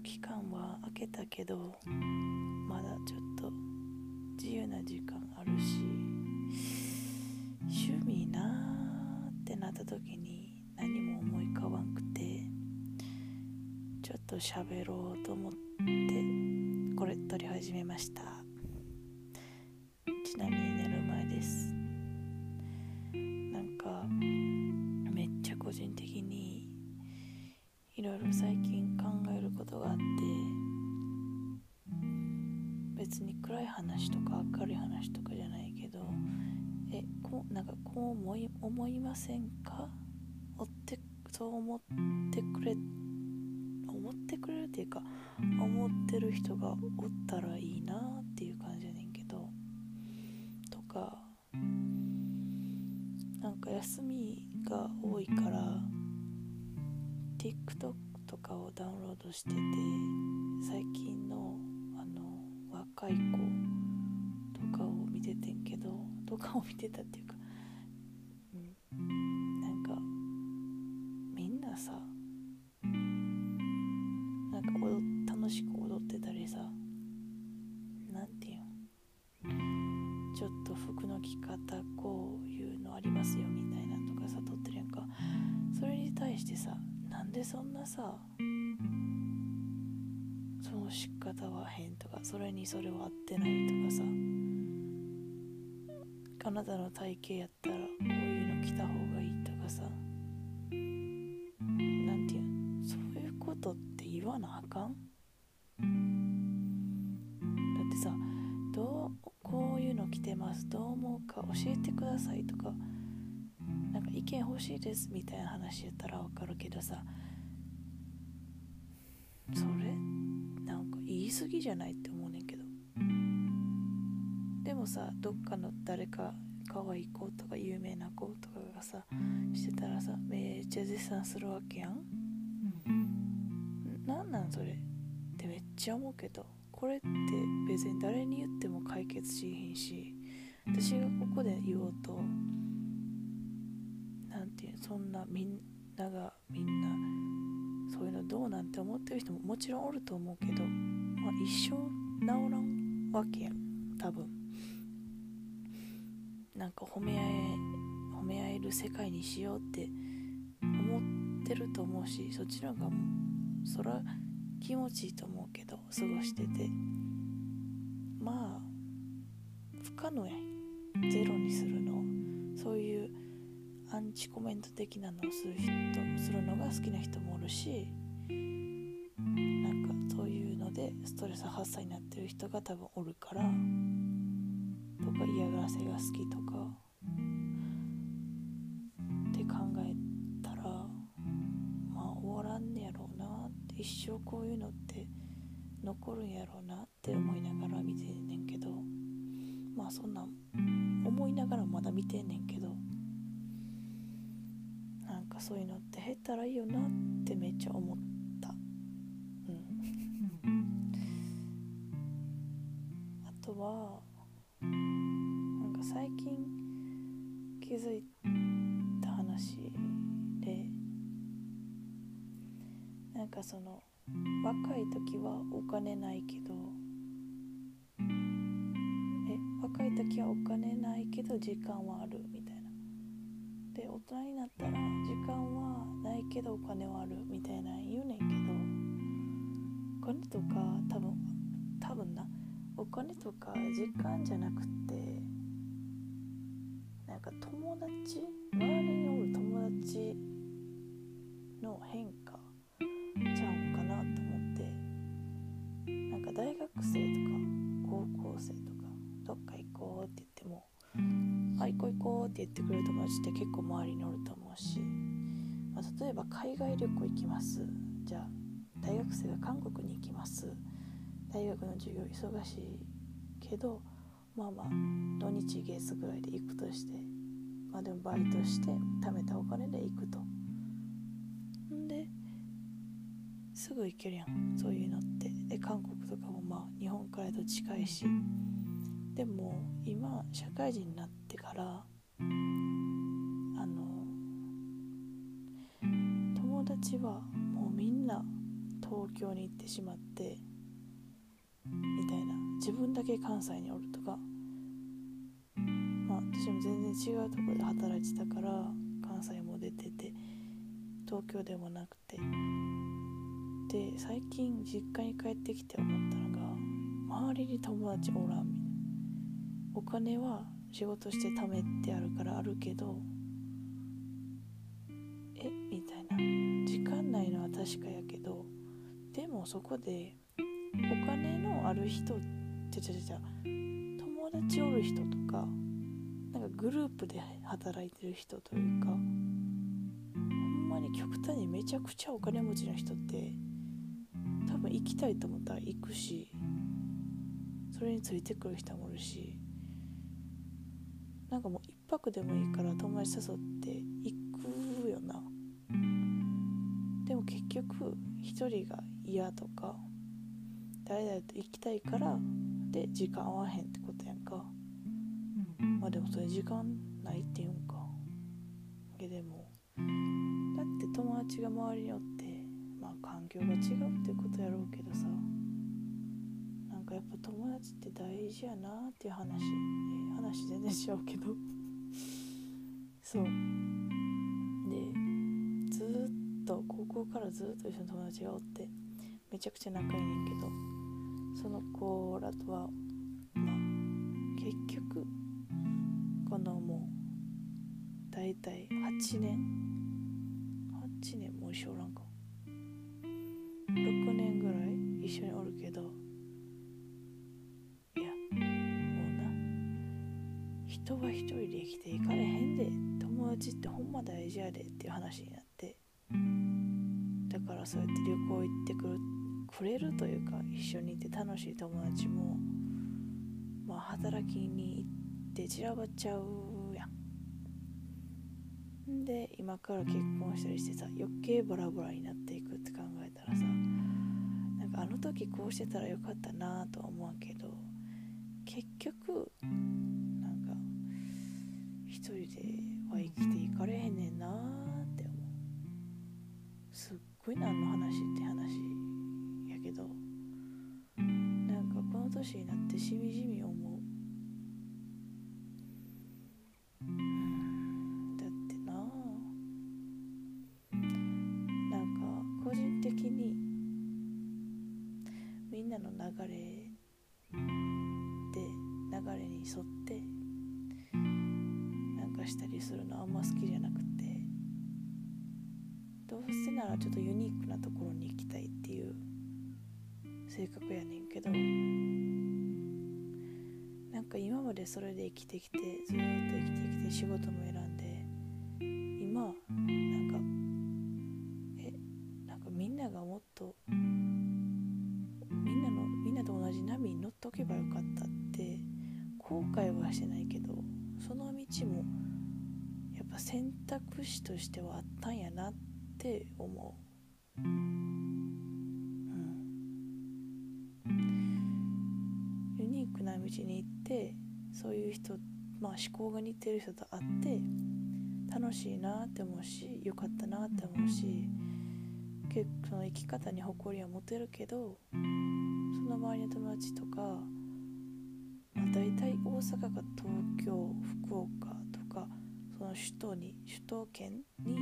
期間は明けたけどまだちょっと自由な時間あるし趣味なーってなった時に何も思い浮かばんくてちょっと喋ろうと思ってこれ撮り始めました。ってくれ思ってくれるっていうか思ってる人がおったらいいなっていう感じやねんけどとかなんか休みが多いから TikTok とかをダウンロードしてて最近のあの若い子とかを見ててんけどとかを見てたっていうか、かそれにそれは合ってないとかさ。あなたの体型やったらこういうの着た方がいいとかさ。なんていうそういうことって言わなあかん？だってさどうこういうの着てます？どう思うか教えてくださいとか。なんか意見欲しいですみたいな話やったらわかるけどさ。それ？なんか言い過ぎじゃないってさどっかの誰か可愛い子とか有名な子とかがさしてたらさめっちゃ絶賛するわけやん、なんなんそれ？ってめっちゃ思うけど。これって別に誰に言っても解決しへんし。私がここで言おうとなんていうそんなみんながみんなそういうのどうなんて思ってる人ももちろんおると思うけど、まあ、一生治らんわけやん。多分なんか褒め合え褒め合える世界にしようって思ってると思うしそっちの方がそら気持ちいいと思うけど過ごしてて。まあ不可能や。ゼロにするのそういうアンチコメント的なのをする人するのが好きな人もおるしなんかそういうのでストレス発散になってる人が多分おるからとか嫌がらせが好きとか。って考えたらまあ終わらんねやろうな。って一生こういうのって残るんやろうなって思いながら見てんねんけど。まあそんな思いながらまだ見てんねんけど。なんかそういうのって減ったらいいよなってめっちゃ思った。うん。あとは気づいた話でなんかその若い時はお金ないけどえ若い時はお金ないけど時間はあるみたいな。で大人になったら時間はないけどお金はあるみたいな言うねんけどお金とか多分多分な。お金とか時間じゃなくてってくれる友達って結構周りにおると思うし、まあ、例えば海外旅行行きます。じゃあ大学生が韓国に行きます。大学の授業忙しいけどまあまあ土日月ぐらいで行くとして。まあでもバイトして貯めたお金で行くと。んですぐ行けるやん。そういうのって。で韓国とかもまあ日本からと近いし。でも今社会人になってからあの友達はもうみんな東京に行ってしまってみたいな。自分だけ関西におるとか。まあ私も全然違うところで働いてたから関西も出てて東京でもなくて。で最近実家に帰ってきて思ったのが周りに友達おらんみたいな。お金は仕事して貯めてあるからあるけどそこでお金のある人ちゃちゃちゃ友達おる人とかなんかグループで働いてる人というかほんまに極端にめちゃくちゃお金持ちの人って多分行きたいと思ったら行くしそれについてくる人もおるしなんかもう一泊でもいいから友達誘って行くよな。でも結局一人が嫌とか誰々と行きたいからで時間合わへんってことやんか。まあでもそれ時間ないっていうんか。けでもだって友達が周りにおってまあ環境が違うってことやろうけどさなんかやっぱ友達って大事やなっていう話、えー、話全然しちゃうけど。そう校からずっと一緒の友達がおってめちゃくちゃ仲いいねんけどその子らとはまあ結局このもう大体8年8年もう一緒おらんか。6年ぐらい一緒におるけどいやもうな人は一人で生きていかれへんで友達ってほんま大事やでっていう話になって。そうやって旅行行ってくるくれるというか一緒にいて楽しい友達もまあ働きに行って散らばっちゃうやん。で今から結婚したりしてさ余計バラバラになっていくって考えたらさなんかあの時こうしてたらよかったなとは思うけど結局なんか一人では生きていかれんなの流れで流れに沿ってなんかしたりするのあんま好きじゃなくてどうせならちょっとユニークなところに行きたいっていう性格やねんけどなんか今までそれで生きてきてずっと生きてきて仕事も選まあ思考が似てる人と会って楽しいなって思うし良かったなって思うし結構その生き方に誇りは持てるけどその周りの友達とか、まあ、大体大阪か東京福岡とかその首都に首都圏に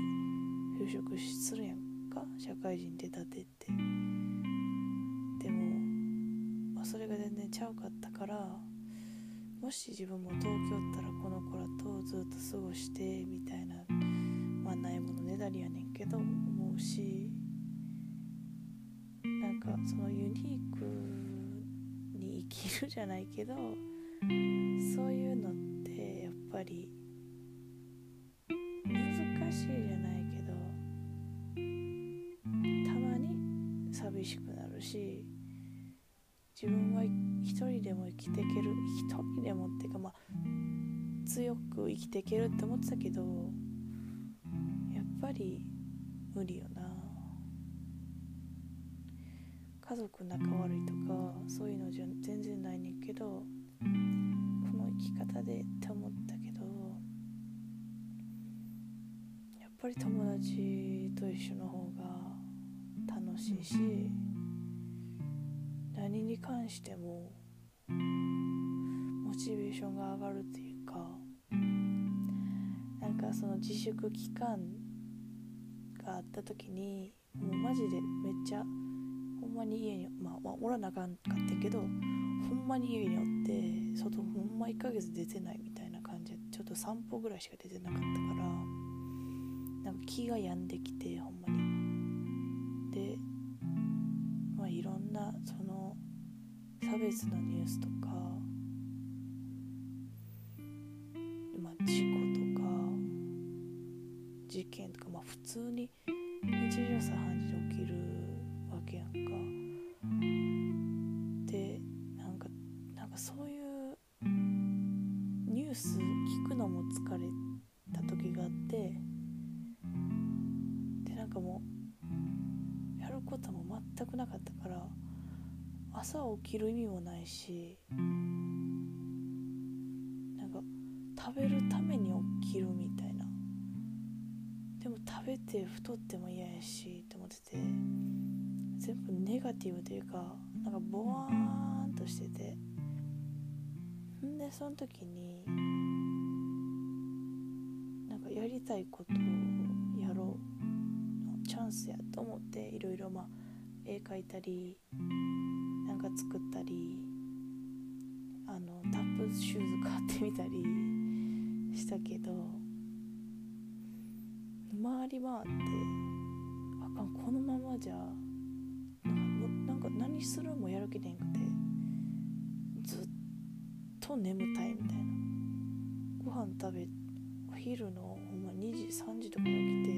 就職するやんか社会人出たてって。でも、まあ、それが全然ちゃうかったからもし自分も東京ったらこの子らとずっと過ごしてみたいなまあないものねだりやねんけど思うしなんかそのユニークに生きるじゃないけどそういうのってやっぱり難しいじゃないけどたまに寂しくなるし自分は一一人でも生きていける一人でもっていうかまあ強く生きていけるって思ってたけどやっぱり無理よな。家族仲悪いとかそういうのじゃ全然ないねんけどこの生き方でって思ったけどやっぱり友達と一緒の方が楽しいし何に関してもモチベーションが上がるっていうかなんかその自粛期間があった時にもうマジでめっちゃほんまに家にまあ、おらなあかんかってんけどほんまに家におって外ほんま1ヶ月出てないみたいな感じでちょっと散歩ぐらいしか出てなかったからなんか気が病んできてほんまに。差別のニュースとかまあ事故とか事件とかまあ普通に日常茶飯事で起きるわけやんか。でなんかなんかそういうニュース聞くのも疲れた時があってでなんかもうやることも全くなかったから朝起きる意味もないしなんか食べるために起きるみたいな。でも食べて太っても嫌やしって思ってて全部ネガティブというかなんかボワーンとしててんでその時になんかやりたいことをやろうのチャンスやと思っていろいろまあ絵描いたり作ったりあのタップシューズ買ってみたりしたけど回り回ってあかんこのままじゃなんか何するもやる気でんくてずっと眠たいみたいな。ご飯食べお昼のほんま2時3時とかに起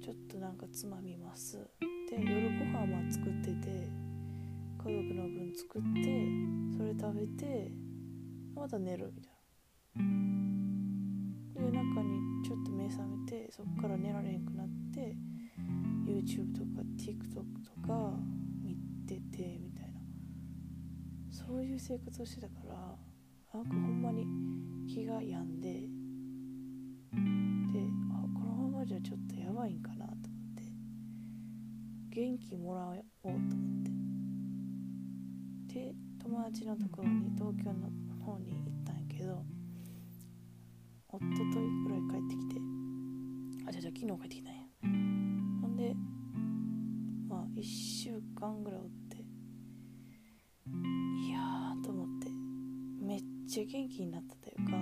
きてちょっとなんかつまみます。で夜ご飯は作ってて家族の分作ってそれ食べてまた寝るみたいな。で中にちょっと目覚めてそっから寝られへんくなって YouTube とか TikTok とか見ててみたいな。そういう生活をしてたからなんかほんまに気が病んでであこのままじゃちょっとやばいんかなと思って元気もらおうと思って。で友達のところに東京の方に行ったんやけど一昨日ぐらい帰ってきてあじゃあじゃ昨日帰ってきたんや。ほんでまあ1週間ぐらいおっていやーと思ってめっちゃ元気になったというか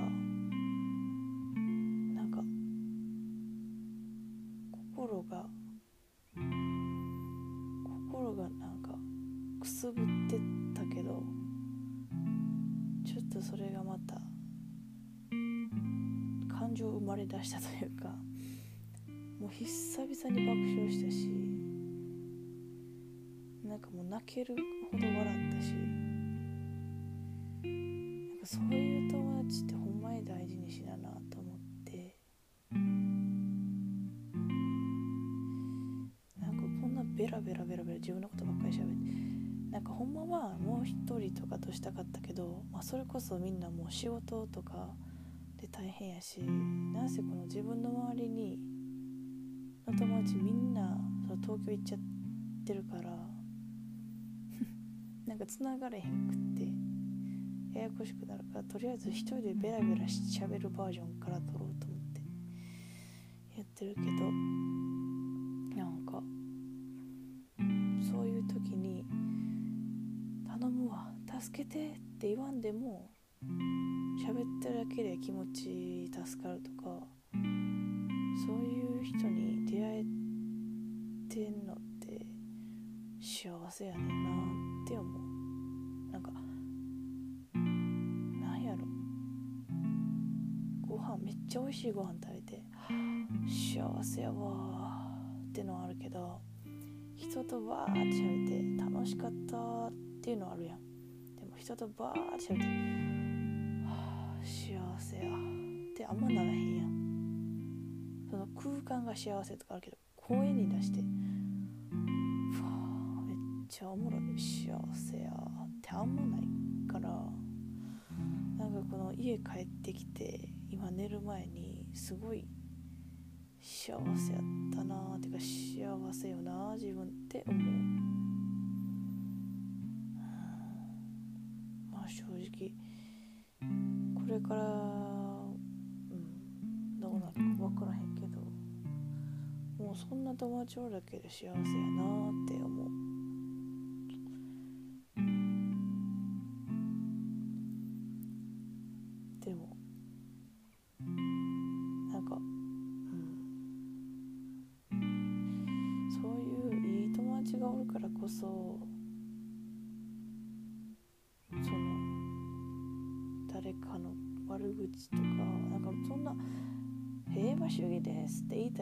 したというかもう久々に爆笑したしなんかもう泣けるほど笑ったしなんかそういう友達ってほんまに大事にしななと思ってなんかこんなベラベラベラベラ自分のことばっかり喋ってなんかほんまはもう一人とかとしたかったけど、まあ、それこそみんなもう仕事とかで大変やしなんせこの自分の周りにの友達みんなその東京行っちゃってるから なんか繋がれへんくってややこしくなるからとりあえず一人でベラベラしゃべるバージョンから撮ろうと思ってやってるけどなんかそういう時に「頼むわ助けて」って言わんでも喋ってるだけで気持ち助かるとかそういう人に出会えてんのって幸せやねんなって思う。なんかなんやろ。ご飯めっちゃ美味しいご飯食べて幸せやわーってのはあるけど人とバーって喋って楽しかったっていうのはあるやん。でも人とバーって喋ってせや。ってあんまならへんやん。その空間が幸せとかあるけど声に出してわめっちゃおもろい幸せや。ってあんまないからなんかこの家帰ってきて今寝る前にすごい幸せやったなー。ってか幸せよな自分って思う、まあ正直れからうんどうなるか分からへんけどもうそんな友達おるだけで幸せやなって思う。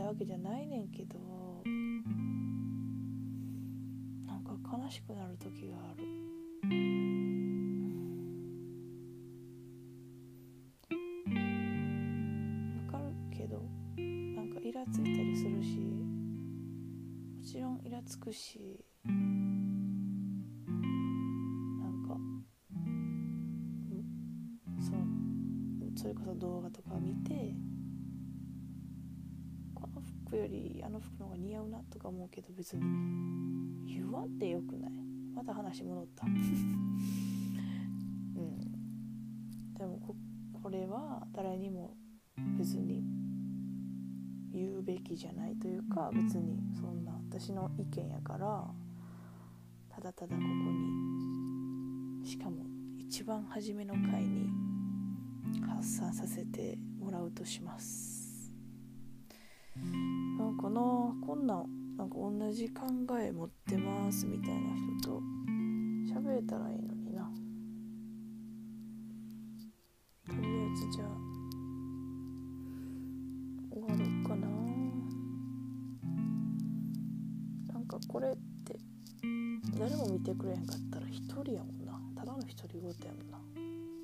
わけじゃないねんけどなんか悲しくなる時がある。わかるけどなんかイラついたりするしもちろんイラつくしの服の方が似合うなとか思うけど別に。言わんでよくない？また話戻った。うん。でもここれは誰にも別に言うべきじゃないというか別にそんな私の意見やからただただここにしかも一番初めの回に発散させてもらうとしますかなこんななんか同じ考え持ってますみたいな人と喋れたらいいのにな。とりあえずじゃあ終わろうかな。なんかこれって誰も見てくれへんかったら一人やもんな。ただの独り言やもんな。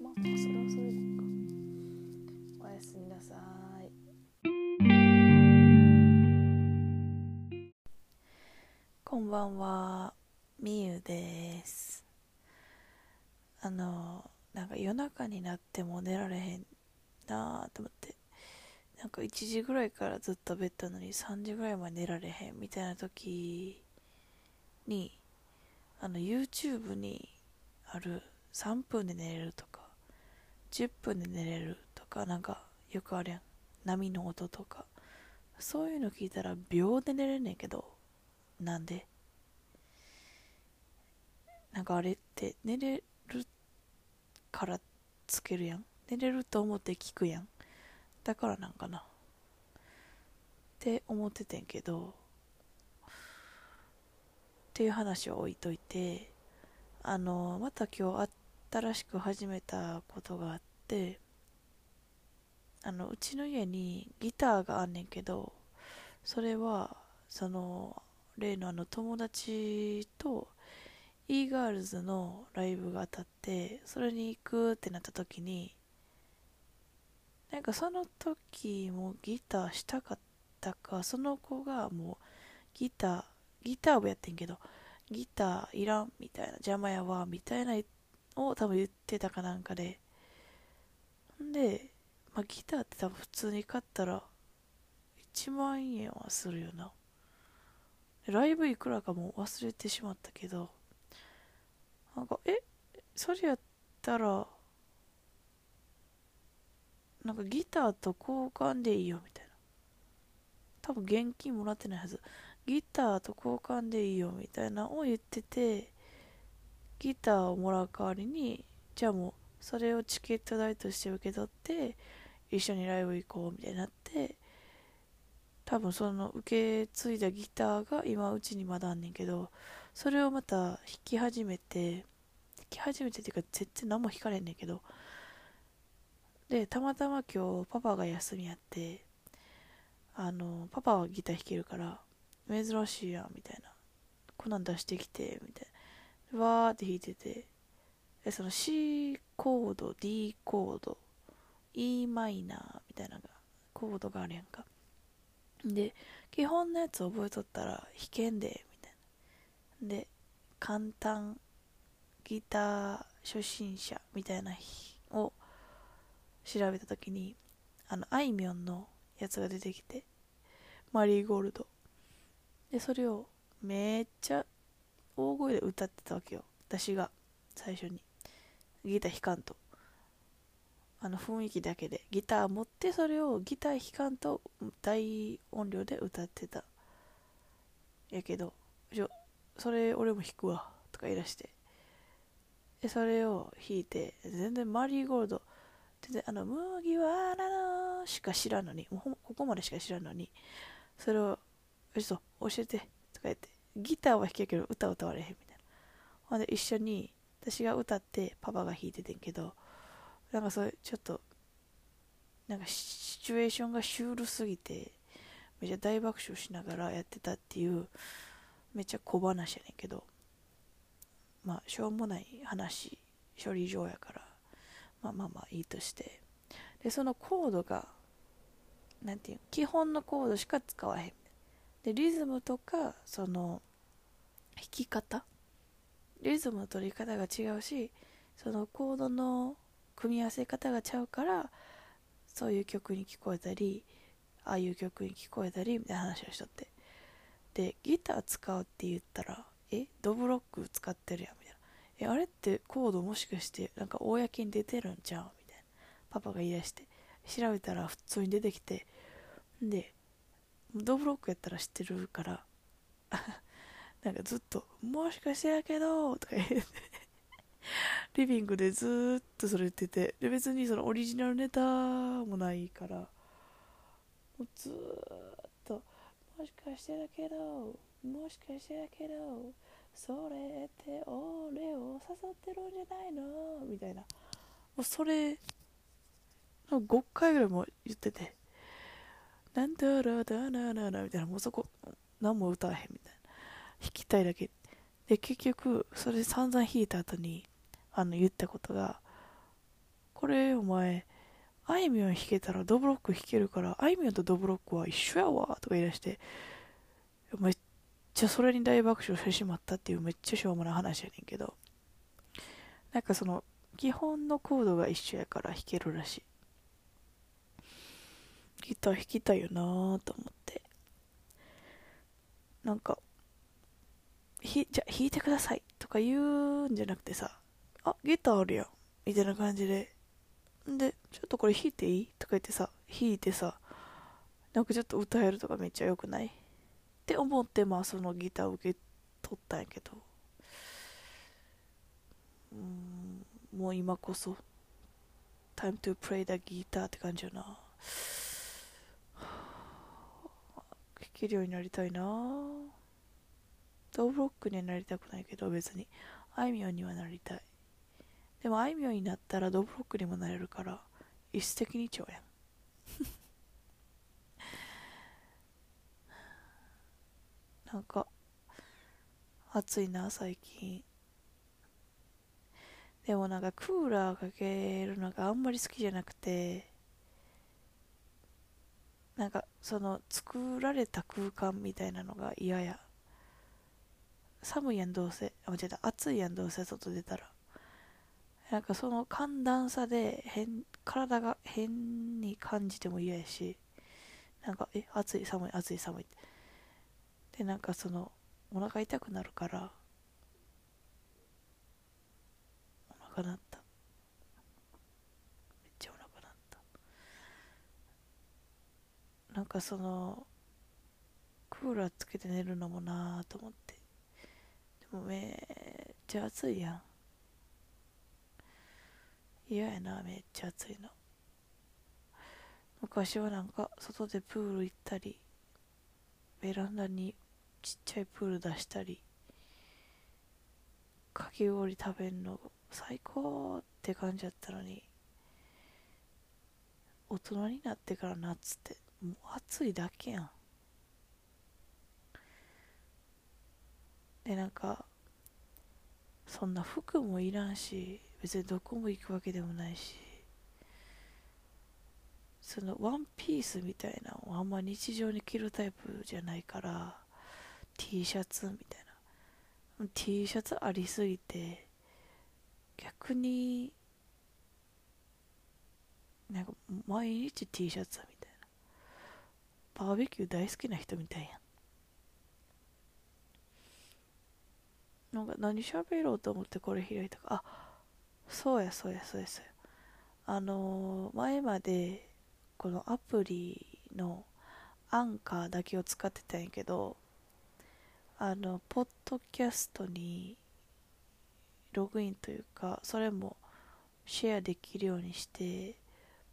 まあまあそれはそれで。中になっても寝られへんなと思って。なんか1時ぐらいからずっとベッドのに3時ぐらいまで寝られへんみたいな時にあの YouTube にある3分で寝れるとか10分で寝れるとかなんかよくあるやん。波の音とか。そういうの聞いたら秒で寝れんねんけどなんで？なんかあれって寝れるからってつけるやん。寝れると思って聞くやん。だからなんかな。って思っててんけどっていう話は置いといてあのまた今日新しく始めたことがあってあのうちの家にギターがあんねんけどそれはその例のあの友達と e ガールズのライブが当たってそれに行くってなった時になんかその時もギターしたかったかその子がもうギターギターをやってんけどギターいらんみたいな邪魔やわみたいなを多分言ってたかなんかでんでまあ、ギターって多分普通に買ったら1万円はするよな。ライブいくらかも忘れてしまったけど、なんか、え、それやったら、なんかギターと交換でいいよみたいな。多分現金もらってないはず。ギターと交換でいいよみたいなを言ってて、ギターをもらう代わりに、じゃあもうそれをチケット代として受け取って、一緒にライブ行こうみたいになって多分その受け継いだギターが今うちにまだあんねんけどそれをまた弾き始めて弾き始めてっていうか全然何も弾かれんねんけどでたまたま今日パパが休みやってあのパパはギター弾けるから珍しいやんみたいな。こんなん出してきてみたいな。わーって弾いててでその C コード D コード E マイナーみたいなコードがあるやんか。で基本のやつ覚えとったら弾けんでみたいなで簡単ギター初心者みたいな日を調べた時にあのあいみょんのやつが出てきてマリーゴールド。でそれをめっちゃ大声で歌ってたわけよ。私が最初に。ギター弾かんと。あの雰囲気だけで。ギター持ってそれをギター弾かんと大音量で歌ってた。やけどそれ俺も弾くわとか言い出して。でそれを弾いて全然マリーゴールド全然あの麦わらのしか知らんのにもうここまでしか知らんのにそれを嘘教えてとか言ってギターは弾けるけど歌歌われへんみたいな。ほんで一緒に私が歌ってパパが弾いててんけどなんかそれちょっとなんかシチュエーションがシュールすぎてめっちゃ大爆笑しながらやってたっていうめっちゃ小話やねんけどまあしょうもない話処理上やからまあまあまあいいとして。でそのコードがなんていう基本のコードしか使わへん。でリズムとかその弾き方？リズムの取り方が違うしそのコードの組み合わせ方がちゃうからそういう曲に聞こえたりああいう曲に聞こえたりみたいな話をしとって。でギター使うって言ったらえドブロック使ってるやんみたいな。えあれってコードもしかしてなんか公に出てるんちゃう？みたいな。パパが言い出して調べたら普通に出てきてでドブロックやったら知ってるから なんかずっと「もしかしてやけど」とか言って。リビングでずっとそれ言っててで別にそのオリジナルネタもないからもうずっと「もしかしてだけどもしかしてだけどそれって俺を誘ってるんじゃないの?」みたいな。もうそれ5回ぐらいも言ってて。なんだらだなななみたいな。もうそこ何も歌わへんみたいな。弾きたいだけ。で結局それ散々弾いた後にあの言ったことがこれお前あいみょん弾けたらドブロック弾けるからあいみょんとドブロックは一緒やわとか言い出してめっちゃそれに大爆笑してしまったっていうめっちゃしょうもない話やねんけどなんかその基本のコードが一緒やから弾けるらしい。ギター弾きたいよなーと思って。なんかひじゃあ弾いてくださいとか言うんじゃなくてさあギターあるやんみたいな感じででちょっとこれ弾いていい？とか言ってさ弾いてさなんかちょっと歌えるとかめっちゃ良くない？って思ってまあそのギターを受け取ったんやけど。うんもう今こそ time to play the guitar って感じよな。弾けるようになりたいな。ドブロックにはなりたくないけど別に。あいみょんにはなりたい。でもあいみょんになったらドブロックにもなれるから一石二鳥やん。なんか暑いな最近。でもなんかクーラーかけるのがあんまり好きじゃなくてなんかその作られた空間みたいなのが嫌や。寒いやんどうせ。あ間違えた。暑いやんどうせ外出たら。なんかその寒暖差で変体が変に感じても嫌やしなんかえ暑い寒い暑い寒いでなんかそのお腹痛くなるからお腹なった。めっちゃおなった。なんかそのクーラーつけて寝るのもなあと思って。でもめっちゃ暑いやん。嫌やなめっちゃ暑いの。昔はなんか外でプール行ったりベランダにちっちゃいプール出したりかき氷食べんの最高って感じやったのに大人になってから夏ってもう暑いだけやん。でなんかそんな服もいらんし別にどこも行くわけでもないしそのワンピースみたいなのあんま日常に着るタイプじゃないから T シャツみたいな。T シャツありすぎて逆になんか毎日 T シャツみたいな。バーベキュー大好きな人みたいやん。なんか何喋ろうと思ってこれ開いたか。あそうやそうやそうやそうや。あのー、前までこのアプリのアンカーだけを使ってたんやけどあのポッドキャストにログインというかそれもシェアできるようにして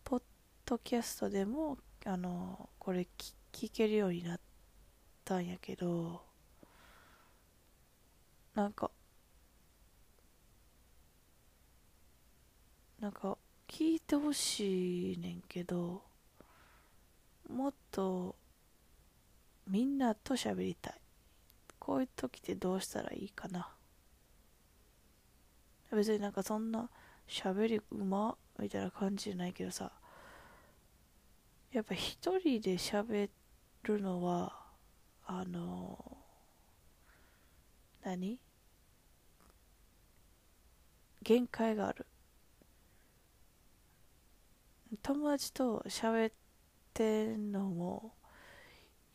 ポッドキャストでもあのこれ聞けるようになったんやけどなんかなんか聞いてほしいねんけどもっとみんなと喋りたい。こういう時ってどうしたらいいかな。別になんかそんな喋りうまみたいな感じじゃないけどさ。やっぱ一人で喋るのはあの何？限界がある。友達と喋ってんのも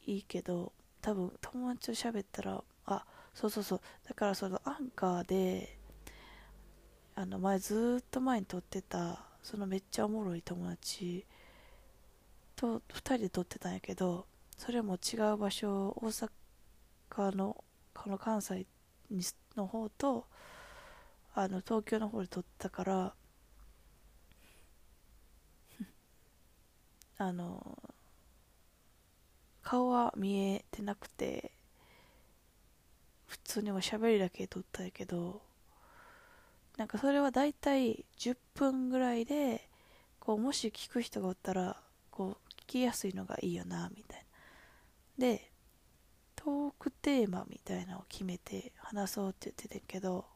いいけど多分友達と喋ったらあそうそうそう。だからそのアンカーであの前ずっと前に撮ってたそのめっちゃおもろい友達と2人で撮ってたんやけどそれも違う場所大阪のこの関西の方とあの東京の方で撮ったからあの顔は見えてなくて普通におしゃべりだけ撮ったんやけどなんかそれはだいたい10分ぐらいでこうもし聞く人がおったらこう聞きやすいのがいいよなみたいな。でトークテーマみたいなのを決めて話そうって言ってたけど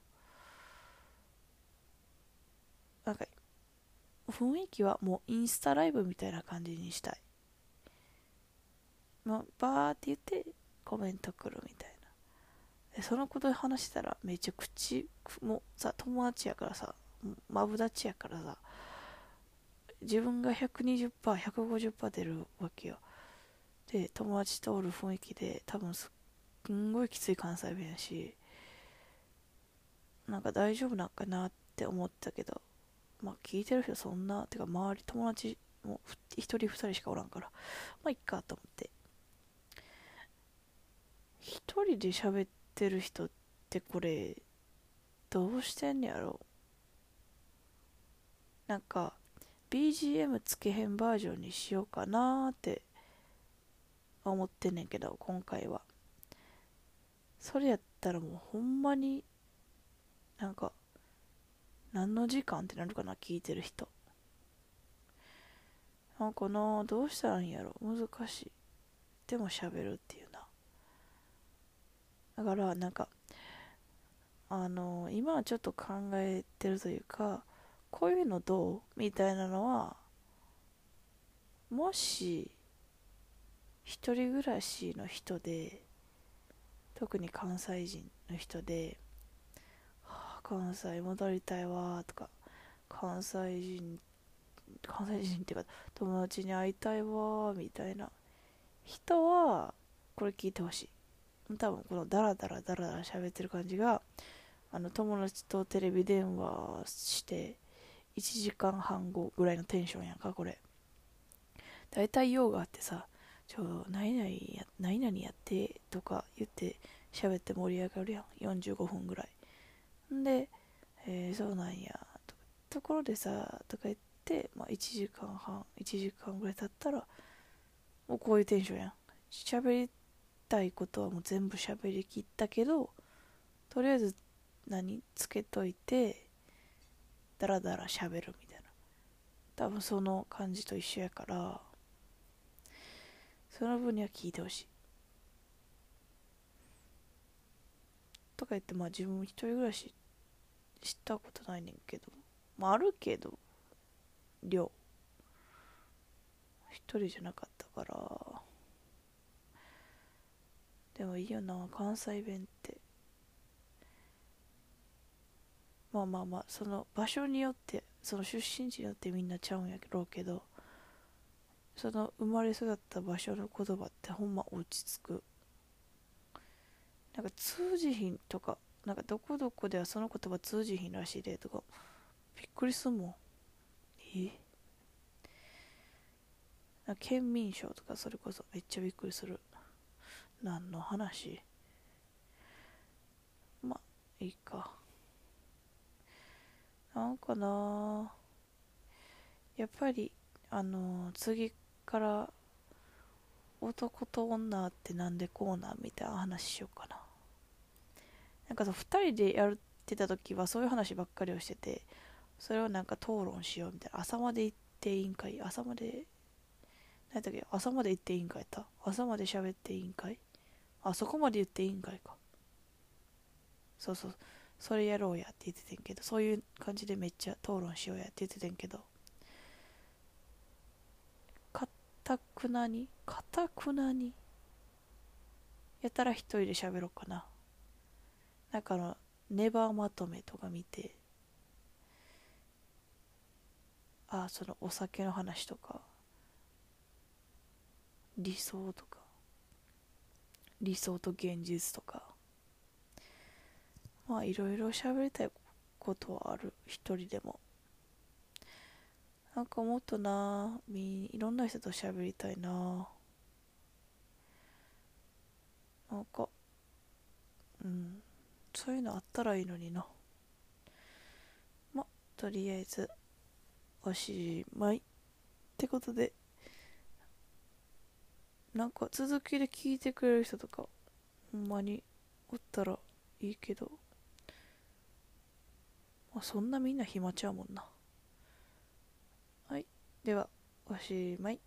なんか雰囲気はもうインスタライブみたいな感じにしたい。まあ、バーって言ってコメント来るみたいな。でそのことで話したらめっちゃもうさ友達やからさマブダチやからさ自分が 120%150% 出るわけよで友達とおる雰囲気で多分すんごいきつい関西弁やしなんか大丈夫なんかなって思ったけどまあ聞いてる人そんなてか周り友達も1人2人しかおらんからまあいっかと思って。1人で喋ってる人ってこれどうしてんねやろ？なんか BGM つけへんバージョンにしようかなーって思ってんねんけど今回は。それやったらもうほんまになんか何の時間ってなるかな聞いてる人。なんかなどうしたらいいんやろ。難しい。でも喋るっていうな。だからなんかあの今はちょっと考えてるというかこういうのどうみたいなのはもし一人暮らしの人で特に関西人の人で関西戻りたいわとか関西人関西人っていうか友達に会いたいわみたいな。人はこれ聞いてほしい。多分このダラダラダラダラ喋ってる感じがあの友達とテレビ電話して1時間半後ぐらいのテンションやんかこれ。大体用があってさちょ何々や何々やってとか言って喋って盛り上がるやん。45分ぐらい。んで、えー、そうなんやとところでさとか言って、まあ、1時間半1時間ぐらい経ったらもうこういうテンションやん。喋りたいことはもう全部喋りきったけどとりあえず何つけといてダラダラ喋るみたいな。多分その感じと一緒やからその分には聞いてほしい。とか言ってまあ自分一人暮らししたことないねんけど。まああるけど。量。一人じゃなかったから。でもいいよな関西弁って。まあまあまあその場所によってその出身地によってみんなちゃうんやろうけど。その生まれ育った場所の言葉ってほんま落ち着く。なんか通じひんとかなんかどこどこではその言葉通じひんらしいでとかびっくりすんもん。え？な県民賞とかそれこそめっちゃびっくりする。何の話？まあいいか。なんかなやっぱりあの次から男と女ってなんでこうなん？みたいな話しようかな。なんかさ2人でやってた時はそういう話ばっかりをしててそれをなんか討論しようみたいな朝まで行っていいんかい朝まで何だっけ朝まで行っていいんかいた？朝まで喋っていいんかいあそこまで言っていいんか。いかそうそう。それやろうやって言っててんけどそういう感じでめっちゃ討論しようやって言っててんけどかたくなにかたくなにやったら一人で喋ろうかな。なんかあのネバーまとめとか見てあそのお酒の話とか理想とか理想と現実とかまあいろいろ喋りたいことはある。一人でも。なんかもっとなみいろんな人と喋りたいな。なんかうん。そういうのあったらいいのにな。まとりあえずおしまいってことで。なんか続きで聞いてくれる人とかほんまにおったらいいけど。まあそんなみんな暇ちゃうもんな。はい。ではおしまい。